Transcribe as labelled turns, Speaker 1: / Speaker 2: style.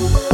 Speaker 1: Música